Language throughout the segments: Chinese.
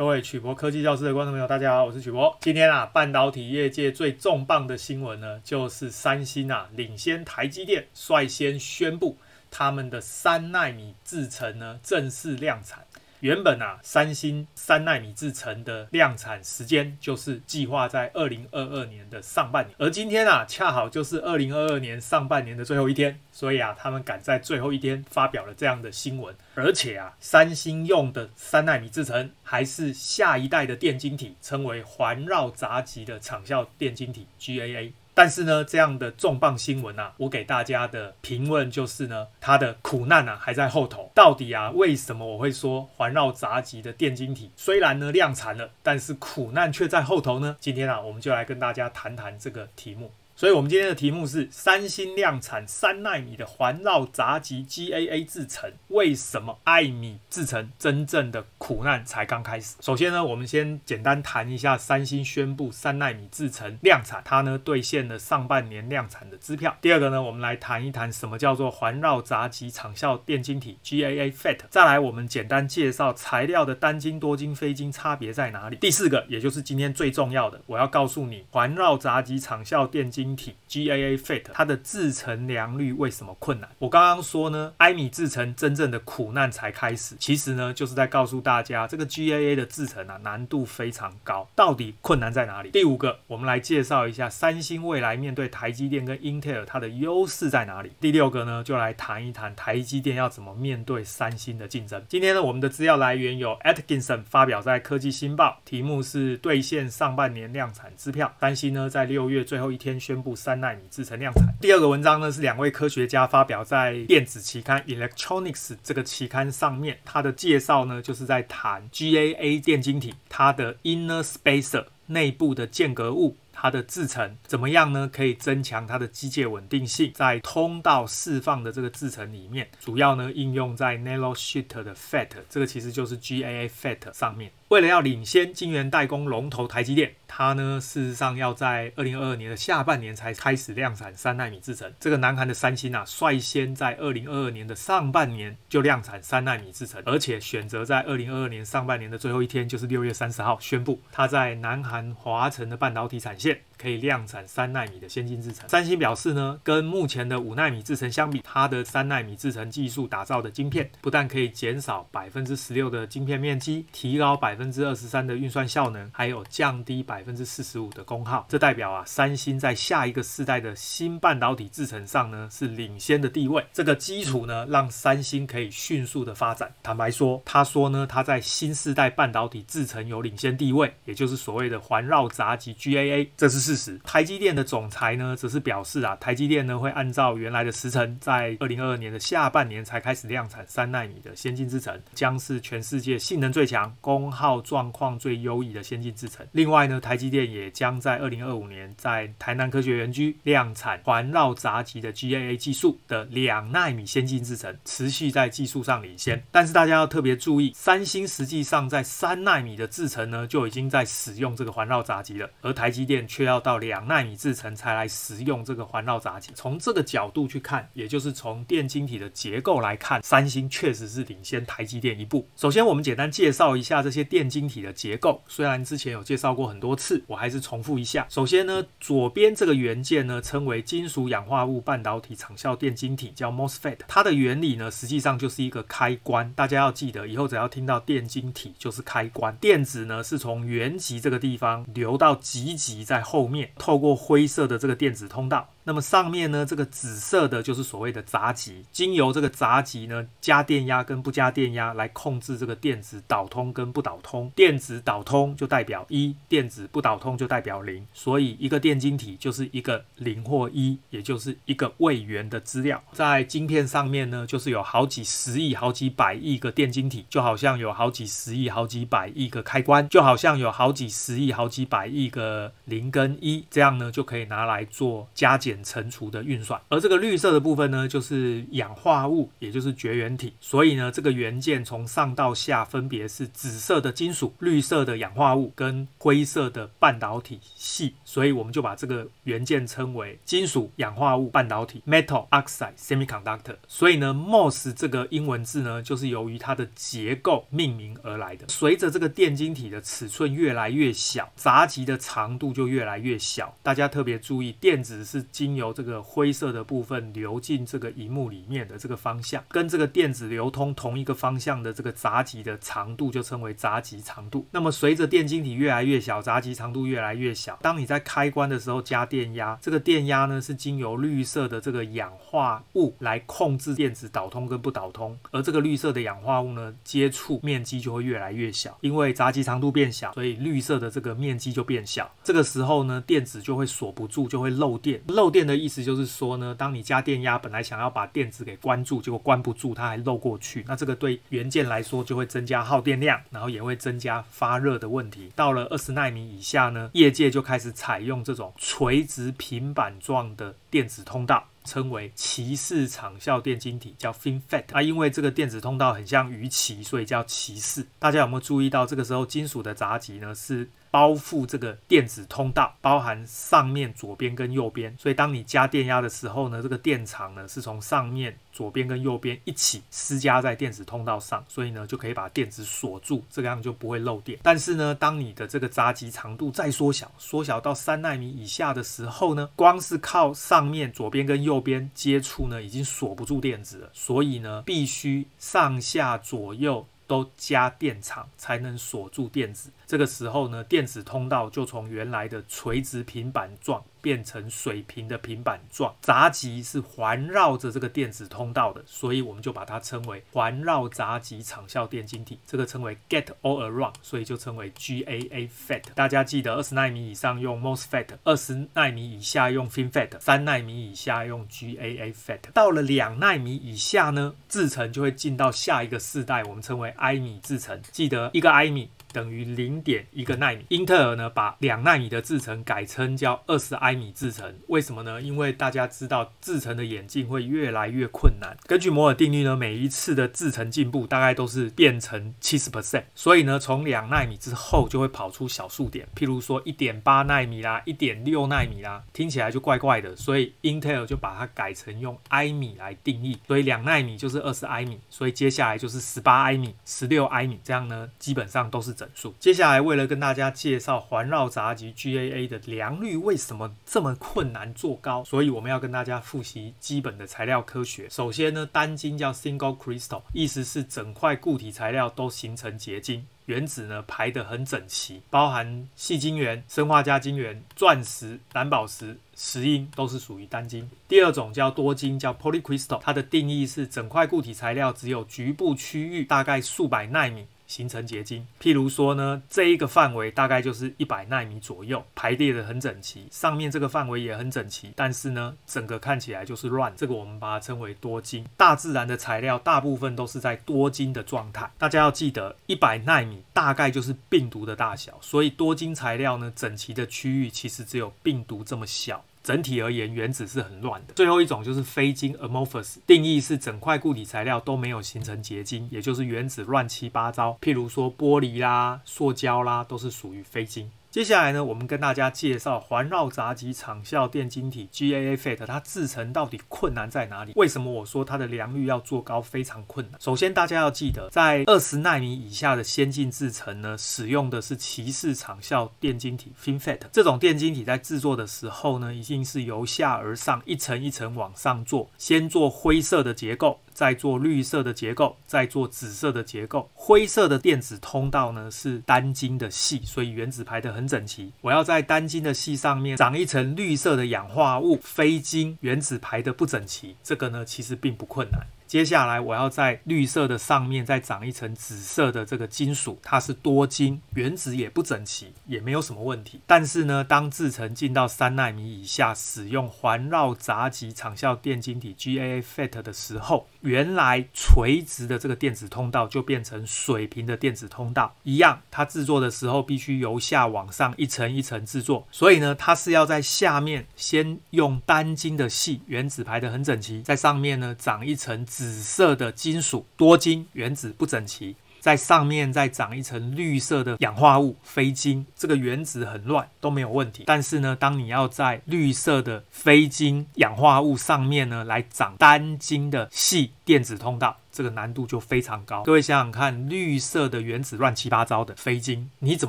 各位曲博科技教室的观众朋友，大家好，我是曲博。今天啊，半导体业界最重磅的新闻呢，就是三星啊领先台积电，率先宣布他们的三纳米制程呢正式量产。原本啊，三星三奈米制程的量产时间就是计划在二零二二年的上半年，而今天啊，恰好就是二零二二年上半年的最后一天，所以啊，他们赶在最后一天发表了这样的新闻。而且啊，三星用的三奈米制程还是下一代的电晶体，称为环绕杂极的场效电晶体 GAA。但是呢，这样的重磅新闻啊，我给大家的评论就是呢，它的苦难啊还在后头。到底啊，为什么我会说环绕杂技的电晶体虽然呢量产了，但是苦难却在后头呢？今天啊，我们就来跟大家谈谈这个题目。所以，我们今天的题目是：三星量产三纳米的环绕杂极 GAA 制程，为什么艾米制程真正的苦难才刚开始？首先呢，我们先简单谈一下三星宣布三纳米制程量产，它呢兑现了上半年量产的支票。第二个呢，我们来谈一谈什么叫做环绕杂极场效电晶体 GAA FET。再来，我们简单介绍材料的单晶、多晶、非晶差别在哪里。第四个，也就是今天最重要的，我要告诉你环绕杂极场效电晶。体 GAA FET 它的制程良率为什么困难？我刚刚说呢，艾米制程真正的苦难才开始。其实呢，就是在告诉大家，这个 GAA 的制程啊，难度非常高。到底困难在哪里？第五个，我们来介绍一下三星未来面对台积电跟英特尔它的优势在哪里？第六个呢，就来谈一谈台积电要怎么面对三星的竞争。今天呢，我们的资料来源有 Atkinson 发表在科技新报，题目是兑现上半年量产支票。三星呢，在六月最后一天宣布。三奈米制成量产。第二个文章呢，是两位科学家发表在电子期刊 Electronics 这个期刊上面，它的介绍呢，就是在谈 GAA 电晶体它的 inner spacer 内部的间隔物，它的制程怎么样呢？可以增强它的机械稳定性，在通道释放的这个制程里面，主要呢应用在 nanosheet 的 FET，这个其实就是 GAA FET 上面。为了要领先晶圆代工龙头台积电，它呢事实上要在二零二二年的下半年才开始量产三纳米制程。这个南韩的三星啊，率先在二零二二年的上半年就量产三纳米制程，而且选择在二零二二年上半年的最后一天，就是六月三十号宣布，它在南韩华城的半导体产线可以量产三纳米的先进制程。三星表示呢，跟目前的五纳米制程相比，它的三纳米制程技术打造的晶片，不但可以减少百分之十六的晶片面积，提高百。百分之二十三的运算效能，还有降低百分之四十五的功耗，这代表啊，三星在下一个世代的新半导体制程上呢是领先的地位。这个基础呢，让三星可以迅速的发展。坦白说，他说呢，他在新世代半导体制程有领先地位，也就是所谓的环绕闸极 GAA，这是事实。台积电的总裁呢，则是表示啊，台积电呢会按照原来的时程，在二零二二年的下半年才开始量产三纳米的先进制程，将是全世界性能最强、功耗。状况最优异的先进制程。另外呢，台积电也将在二零二五年在台南科学园区量产环绕闸极的 GAA 技术的两纳米先进制程，持续在技术上领先。但是大家要特别注意，三星实际上在三纳米的制程呢就已经在使用这个环绕闸极了，而台积电却要到两纳米制程才来使用这个环绕闸极。从这个角度去看，也就是从电晶体的结构来看，三星确实是领先台积电一步。首先，我们简单介绍一下这些电。晶体的结构，虽然之前有介绍过很多次，我还是重复一下。首先呢，左边这个元件呢，称为金属氧化物半导体场效电晶体，叫 MOSFET。它的原理呢，实际上就是一个开关。大家要记得，以后只要听到电晶体，就是开关。电子呢，是从原极这个地方流到极极在后面，透过灰色的这个电子通道。那么上面呢，这个紫色的就是所谓的闸极，经由这个闸极呢，加电压跟不加电压来控制这个电子导通跟不导通。电子导通就代表一，电子不导通就代表零。所以一个电晶体就是一个零或一，也就是一个位元的资料。在晶片上面呢，就是有好几十亿、好几百亿个电晶体，就好像有好几十亿、好几百亿个开关，就好像有好几十亿、好几百亿个零跟一，这样呢就可以拿来做加减。乘除的运算。而这个绿色的部分呢，就是氧化物，也就是绝缘体。所以呢，这个元件从上到下分别是紫色的金属、绿色的氧化物跟灰色的半导体系。所以我们就把这个元件称为金属氧化物半导体 （Metal Oxide Semiconductor）。所以呢，MOS 这个英文字呢，就是由于它的结构命名而来的。随着这个电晶体的尺寸越来越小，闸极的长度就越来越小。大家特别注意，电子是经由这个灰色的部分流进这个荧幕里面的这个方向，跟这个电子流通同一个方向的这个闸极的长度就称为闸极长度。那么随着电晶体越来越小，闸极长度越来越小，当你在开关的时候加电压，这个电压呢是经由绿色的这个氧化物来控制电子导通跟不导通，而这个绿色的氧化物呢接触面积就会越来越小，因为闸极长度变小，所以绿色的这个面积就变小。这个时候呢，电子就会锁不住，就会漏电。漏电的意思就是说呢，当你加电压，本来想要把电子给关住，结果关不住，它还漏过去。那这个对元件来说就会增加耗电量，然后也会增加发热的问题。到了二十纳米以下呢，业界就开始采用这种垂直平板状的电子通道。称为鳍式场效电晶体，叫 FinFET。那因为这个电子通道很像鱼鳍，所以叫鳍式。大家有没有注意到，这个时候金属的闸极呢是包覆这个电子通道，包含上面、左边跟右边。所以当你加电压的时候呢，这个电场呢是从上面、左边跟右边一起施加在电子通道上，所以呢就可以把电子锁住，这个样就不会漏电。但是呢，当你的这个闸极长度再缩小，缩小到三纳米以下的时候呢，光是靠上面、左边跟右边接触呢，已经锁不住电子了。所以呢，必须上下左右都加电场才能锁住电子。这个时候呢，电子通道就从原来的垂直平板状变成水平的平板状，闸极是环绕着这个电子通道的，所以我们就把它称为环绕闸极场效电晶体，这个称为 Gate All Around，所以就称为 GAA FET。大家记得二十纳米以上用 MOSFET，二十纳米以下用 FinFET，三纳米以下用 GAA FET。到了两纳米以下呢，制程就会进到下一个世代，我们称为埃米制程。记得一个埃米。等于零点一个纳米。英特尔呢，把两纳米的制程改称叫二十埃米制程。为什么呢？因为大家知道制程的演进会越来越困难。根据摩尔定律呢，每一次的制程进步大概都是变成七十 percent。所以呢，从两纳米之后就会跑出小数点，譬如说一点八纳米啦，一点六纳米啦，听起来就怪怪的。所以英特尔就把它改成用埃米来定义。所以两纳米就是二十埃米，所以接下来就是十八埃米、十六埃米，这样呢，基本上都是。整数。接下来，为了跟大家介绍环绕闸极 GAA 的良率为什么这么困难做高，所以我们要跟大家复习基本的材料科学。首先呢，单晶叫 Single Crystal，意思是整块固体材料都形成结晶，原子呢排得很整齐，包含细晶圆、砷化镓晶圆、钻石、蓝宝石、石英都是属于单晶。第二种叫多晶，叫 Polycrystal，它的定义是整块固体材料只有局部区域，大概数百纳米。形成结晶，譬如说呢，这一个范围大概就是一百纳米左右，排列得很整齐，上面这个范围也很整齐，但是呢，整个看起来就是乱，这个我们把它称为多晶。大自然的材料大部分都是在多晶的状态，大家要记得，一百纳米大概就是病毒的大小，所以多晶材料呢，整齐的区域其实只有病毒这么小。整体而言，原子是很乱的。最后一种就是非晶 （amorphous），定义是整块固体材料都没有形成结晶，也就是原子乱七八糟。譬如说玻璃啦、塑胶啦，都是属于非晶。接下来呢，我们跟大家介绍环绕杂极场效电晶体 GAA FET，它制程到底困难在哪里？为什么我说它的良率要做高非常困难？首先，大家要记得，在二十纳米以下的先进制程呢，使用的是鳍式场效电晶体 FinFET。这种电晶体在制作的时候呢，一定是由下而上，一层一层往上做，先做灰色的结构。在做绿色的结构，在做紫色的结构。灰色的电子通道呢，是单晶的系，所以原子排得很整齐。我要在单晶的系上面长一层绿色的氧化物，非晶，原子排得不整齐。这个呢，其实并不困难。接下来我要在绿色的上面再长一层紫色的这个金属，它是多晶，原子也不整齐，也没有什么问题。但是呢，当制程进到三纳米以下，使用环绕杂极长效电晶体 GAA FET 的时候，原来垂直的这个电子通道就变成水平的电子通道一样。它制作的时候必须由下往上一层一层制作，所以呢，它是要在下面先用单晶的细原子排得很整齐，在上面呢长一层紫色的金属多晶原子不整齐。在上面再长一层绿色的氧化物非晶，这个原子很乱都没有问题。但是呢，当你要在绿色的非晶氧化物上面呢来长单晶的细电子通道，这个难度就非常高。各位想想看，绿色的原子乱七八糟的非晶，你怎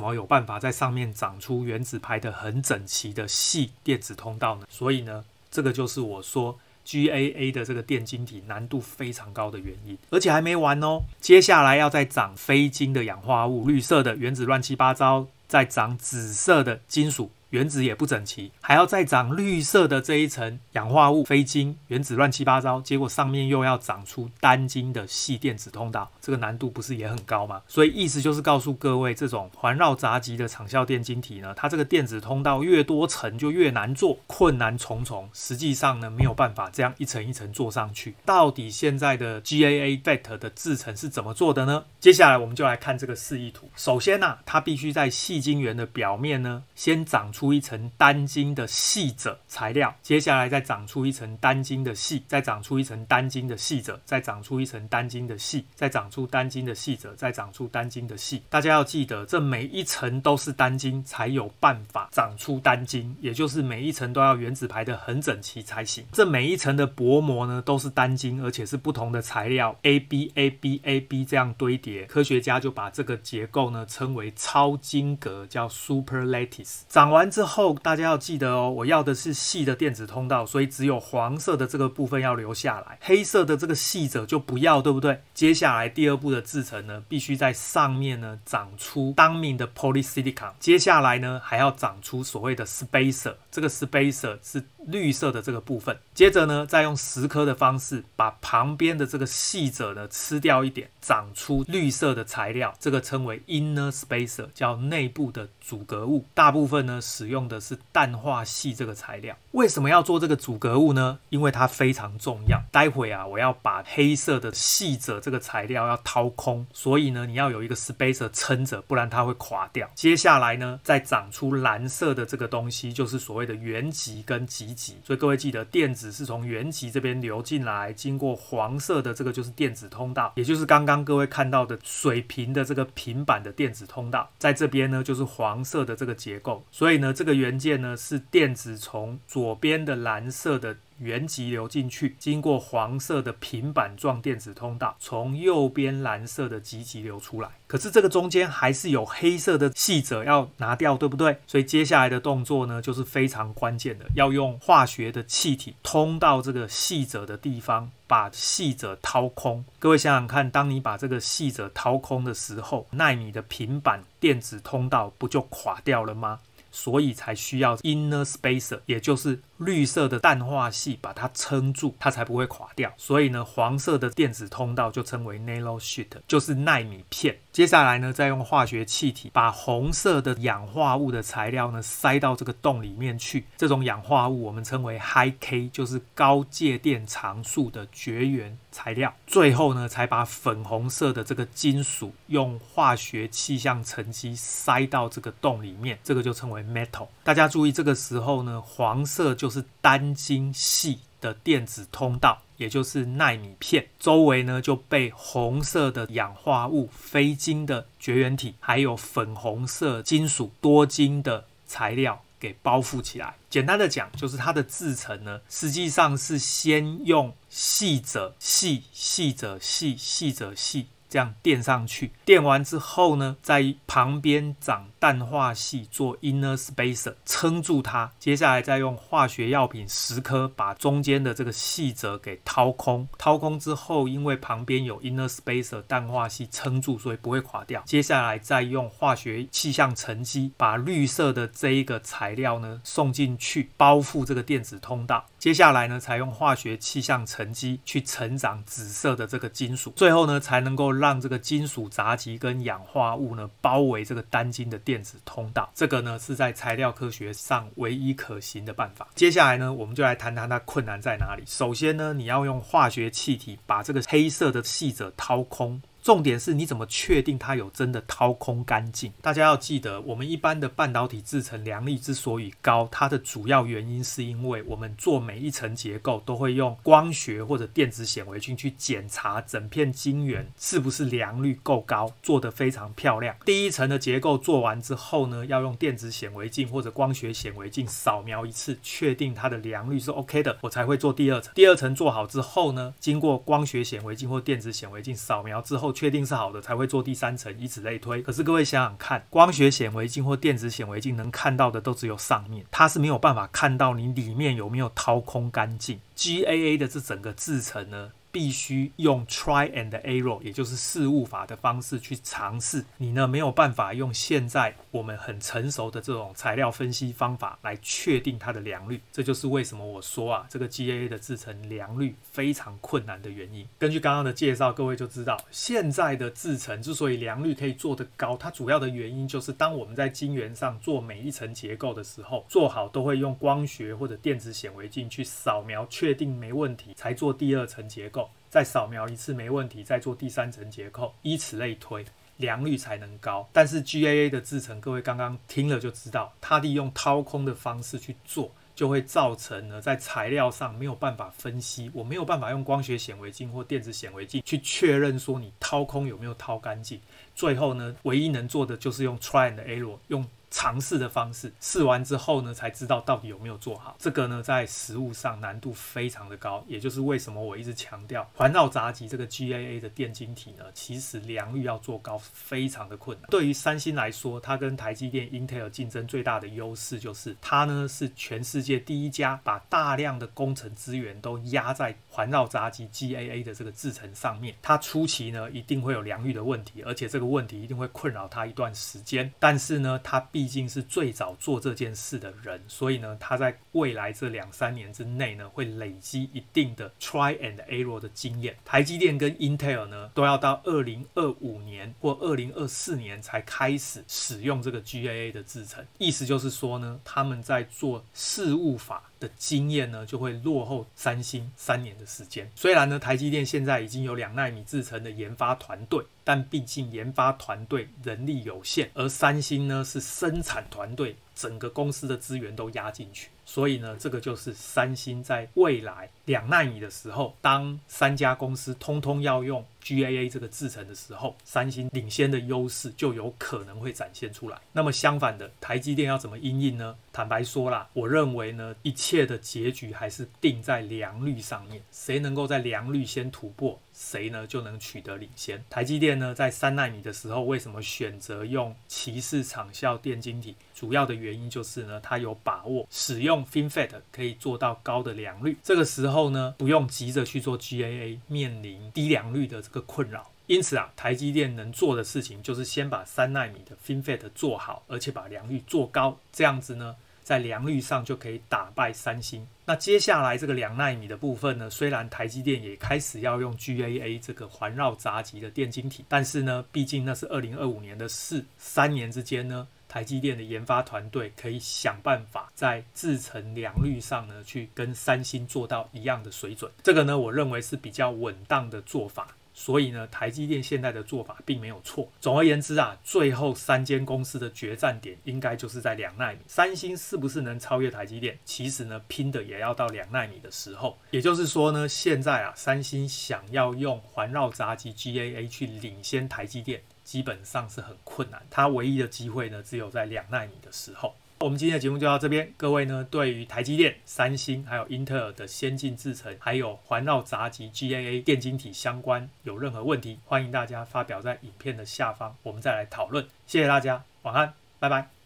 么有办法在上面长出原子排得很整齐的细电子通道呢？所以呢，这个就是我说。GAA 的这个电晶体难度非常高的原因，而且还没完哦。接下来要再长非晶的氧化物，绿色的原子乱七八糟，再长紫色的金属。原子也不整齐，还要再长绿色的这一层氧化物非晶，原子乱七八糟，结果上面又要长出单晶的细电子通道，这个难度不是也很高吗？所以意思就是告诉各位，这种环绕闸极的场效电晶体呢，它这个电子通道越多层就越难做，困难重重。实际上呢，没有办法这样一层一层做上去。到底现在的 GAA FET 的制程是怎么做的呢？接下来我们就来看这个示意图。首先呢、它必须在细晶圆的表面呢，先长出。出一层单晶的细者材料，接下来再长出一层单晶的细，再长出一层单晶的细者，再长出一层单晶的细，再长出单晶的细者，再长出单晶的细。大家要记得，这每一层都是单晶，才有办法长出单晶，也就是每一层都要原子排的很整齐才行。这每一层的薄膜呢，都是单晶，而且是不同的材料，A B A B A B 这样堆叠。科学家就把这个结构呢称为超晶格，叫 Super Lattice。长完。之后大家要记得哦，我要的是细的电子通道，所以只有黄色的这个部分要留下来，黑色的这个细者就不要，对不对？接下来第二步的制程呢，必须在上面呢长出当面的 polysilicon，接下来呢还要长出所谓的 spacer，这个 spacer 是绿色的这个部分，接着呢再用蚀刻的方式把旁边的这个细者呢吃掉一点，长出绿色的材料，这个称为 inner spacer，叫内部的阻隔物，大部分呢。使用的是氮化系这个材料，为什么要做这个阻隔物呢？因为它非常重要。待会啊，我要把黑色的细者这个材料要掏空，所以呢，你要有一个 spacer 撑着，不然它会垮掉。接下来呢，再长出蓝色的这个东西，就是所谓的原极跟极所以各位记得，电子是从原极这边流进来，经过黄色的这个就是电子通道，也就是刚刚各位看到的水平的这个平板的电子通道，在这边呢就是黄色的这个结构。所以呢。这个元件呢，是电子从左边的蓝色的原极流进去，经过黄色的平板状电子通道，从右边蓝色的极极流出来。可是这个中间还是有黑色的细者要拿掉，对不对？所以接下来的动作呢，就是非常关键的，要用化学的气体通到这个细者的地方，把细者掏空。各位想想看，当你把这个细者掏空的时候，奈米的平板电子通道不就垮掉了吗？所以才需要 inner spacer，也就是绿色的氮化系把它撑住，它才不会垮掉。所以呢，黄色的电子通道就称为 nanosheet，就是奈米片。接下来呢，再用化学气体把红色的氧化物的材料呢塞到这个洞里面去。这种氧化物我们称为 high K，就是高介电常数的绝缘材料。最后呢，才把粉红色的这个金属用化学气象沉积塞到这个洞里面，这个就称为。metal，大家注意，这个时候呢，黄色就是单晶系的电子通道，也就是奈米片，周围呢就被红色的氧化物非晶的绝缘体，还有粉红色金属多晶的材料给包覆起来。简单的讲，就是它的制成呢，实际上是先用矽者矽、矽者矽、矽者矽。这样垫上去，垫完之后呢，在旁边长氮化矽做 inner spacer 撑住它。接下来再用化学药品十颗把中间的这个细褶给掏空。掏空之后，因为旁边有 inner spacer 氮化系撑住，所以不会垮掉。接下来再用化学气象沉积把绿色的这一个材料呢送进去，包覆这个电子通道。接下来呢，才用化学气象沉积去成长紫色的这个金属，最后呢，才能够让这个金属杂极跟氧化物呢包围这个单晶的电子通道。这个呢，是在材料科学上唯一可行的办法。接下来呢，我们就来谈谈它困难在哪里。首先呢，你要用化学气体把这个黑色的细者掏空。重点是你怎么确定它有真的掏空干净？大家要记得，我们一般的半导体制程良率之所以高，它的主要原因是因为我们做每一层结构都会用光学或者电子显微镜去检查整片晶圆是不是良率够高，做得非常漂亮。第一层的结构做完之后呢，要用电子显微镜或者光学显微镜扫描一次，确定它的良率是 OK 的，我才会做第二层。第二层做好之后呢，经过光学显微镜或电子显微镜扫描之后。确定是好的才会做第三层，以此类推。可是各位想想看，光学显微镜或电子显微镜能看到的都只有上面，它是没有办法看到你里面有没有掏空干净。GAA 的这整个制程呢，必须用 try and error，也就是试误法的方式去尝试。你呢，没有办法用现在我们很成熟的这种材料分析方法来确定它的良率。这就是为什么我说啊，这个 GAA 的制程良率非常困难的原因。根据刚刚的介绍，各位就知道现在的制程之所以良率可以做得高，它主要的原因就是当我们在晶圆上做每一层结构的时候，做好都会用光学或者电子显微镜去扫描，确定没问题才做第二层结构。再扫描一次没问题，再做第三层结构，以此类推，良率才能高。但是 GAA 的制程，各位刚刚听了就知道，它利用掏空的方式去做，就会造成呢在材料上没有办法分析，我没有办法用光学显微镜或电子显微镜去确认说你掏空有没有掏干净。最后呢，唯一能做的就是用 try and error，用。尝试的方式，试完之后呢，才知道到底有没有做好。这个呢，在实物上难度非常的高，也就是为什么我一直强调环绕杂极这个 GAA 的电晶体呢，其实良率要做高非常的困难。对于三星来说，它跟台积电、Intel 竞争最大的优势就是它呢是全世界第一家把大量的工程资源都压在环绕杂极 GAA 的这个制程上面。它初期呢一定会有良率的问题，而且这个问题一定会困扰它一段时间。但是呢，它必毕竟是最早做这件事的人，所以呢，他在未来这两三年之内呢，会累积一定的 try and error 的经验。台积电跟 Intel 呢，都要到二零二五年或二零二四年才开始使用这个 GAA 的制程。意思就是说呢，他们在做事务法的经验呢，就会落后三星三年的时间。虽然呢，台积电现在已经有两纳米制程的研发团队，但毕竟研发团队人力有限，而三星呢是生产团队，整个公司的资源都压进去。所以呢，这个就是三星在未来两奈米的时候，当三家公司通通要用 GAA 这个制程的时候，三星领先的优势就有可能会展现出来。那么相反的，台积电要怎么应应呢？坦白说啦，我认为呢，一切的结局还是定在良率上面，谁能够在良率先突破，谁呢就能取得领先。台积电呢，在三奈米的时候，为什么选择用鳍式场效电晶体？主要的原因就是呢，它有把握使用 FinFET 可以做到高的良率。这个时候呢，不用急着去做 GAA，面临低良率的这个困扰。因此啊，台积电能做的事情就是先把三奈米的 FinFET 做好，而且把良率做高，这样子呢，在良率上就可以打败三星。那接下来这个两纳米的部分呢，虽然台积电也开始要用 GAA 这个环绕杂极的电晶体，但是呢，毕竟那是二零二五年的事，三年之间呢。台积电的研发团队可以想办法在制程良率上呢，去跟三星做到一样的水准。这个呢，我认为是比较稳当的做法。所以呢，台积电现在的做法并没有错。总而言之啊，最后三间公司的决战点应该就是在两纳米。三星是不是能超越台积电？其实呢，拼的也要到两纳米的时候。也就是说呢，现在啊，三星想要用环绕杂极 GAA 去领先台积电。基本上是很困难，它唯一的机会呢，只有在两纳米的时候。我们今天的节目就到这边。各位呢，对于台积电、三星还有英特尔的先进制程，还有环绕杂技 GAA 电晶体相关有任何问题，欢迎大家发表在影片的下方，我们再来讨论。谢谢大家，晚安，拜拜。